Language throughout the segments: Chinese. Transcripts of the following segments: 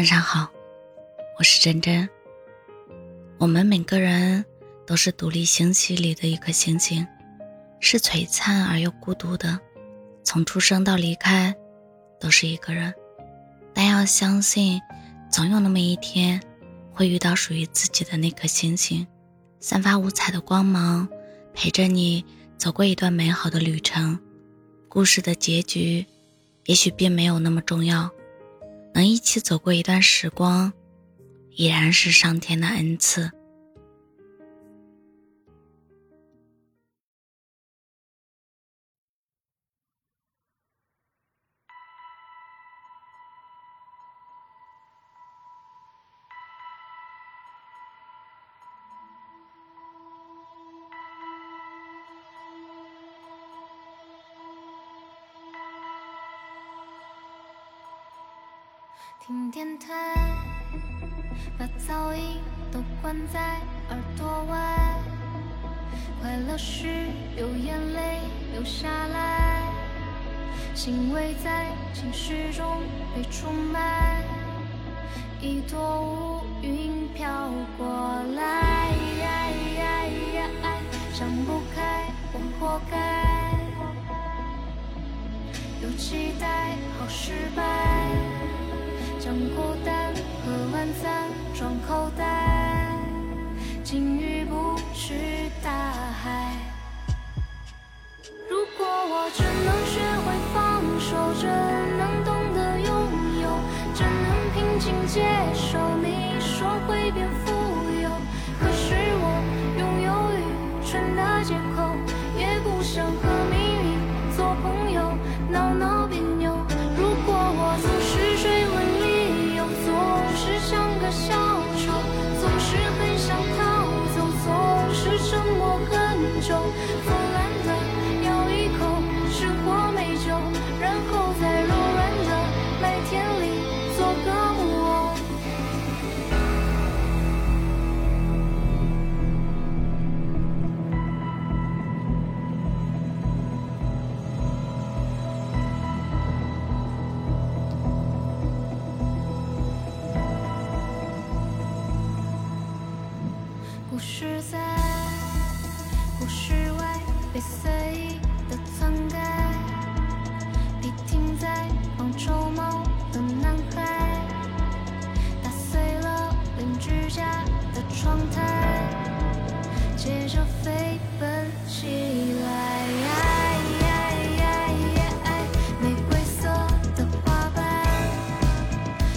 晚上好，我是真真。我们每个人都是独立星系里的一颗星星，是璀璨而又孤独的。从出生到离开，都是一个人。但要相信，总有那么一天，会遇到属于自己的那颗星星，散发五彩的光芒，陪着你走过一段美好的旅程。故事的结局，也许并没有那么重要。能一起走过一段时光，已然是上天的恩赐。听电台，把噪音都关在耳朵外。快乐时有眼泪流下来，欣慰在情绪中被出卖。一朵乌云飘过来，如果我真能学会放手，真能懂得拥有，真能平静接受你说会变富有，可是我拥有愚蠢的借口，也不想和命运做朋友，闹闹别扭。如果我总是追问理由，总是。像个小丑，总是很想逃走，总是沉默很久，故事在故事外被随意的篡改，笔停在望秋梦的男孩，打碎了邻居家的窗台，接着飞奔起来。玫瑰色的花瓣，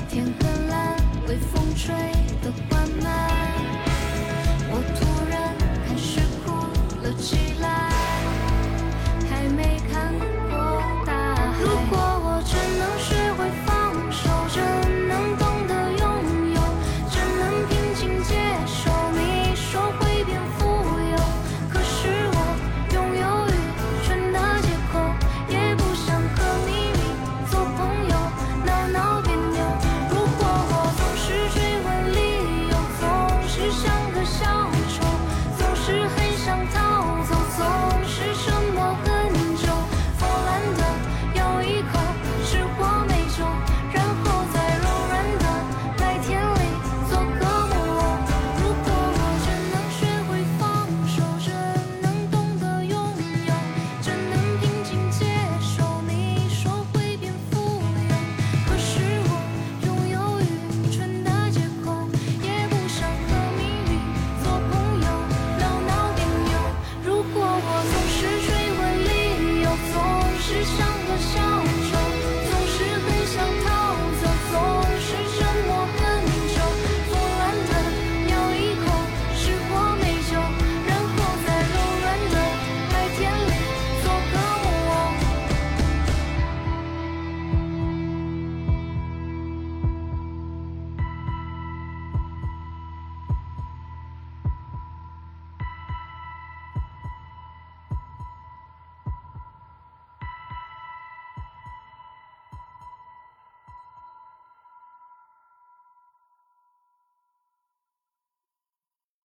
天很蓝，微风吹。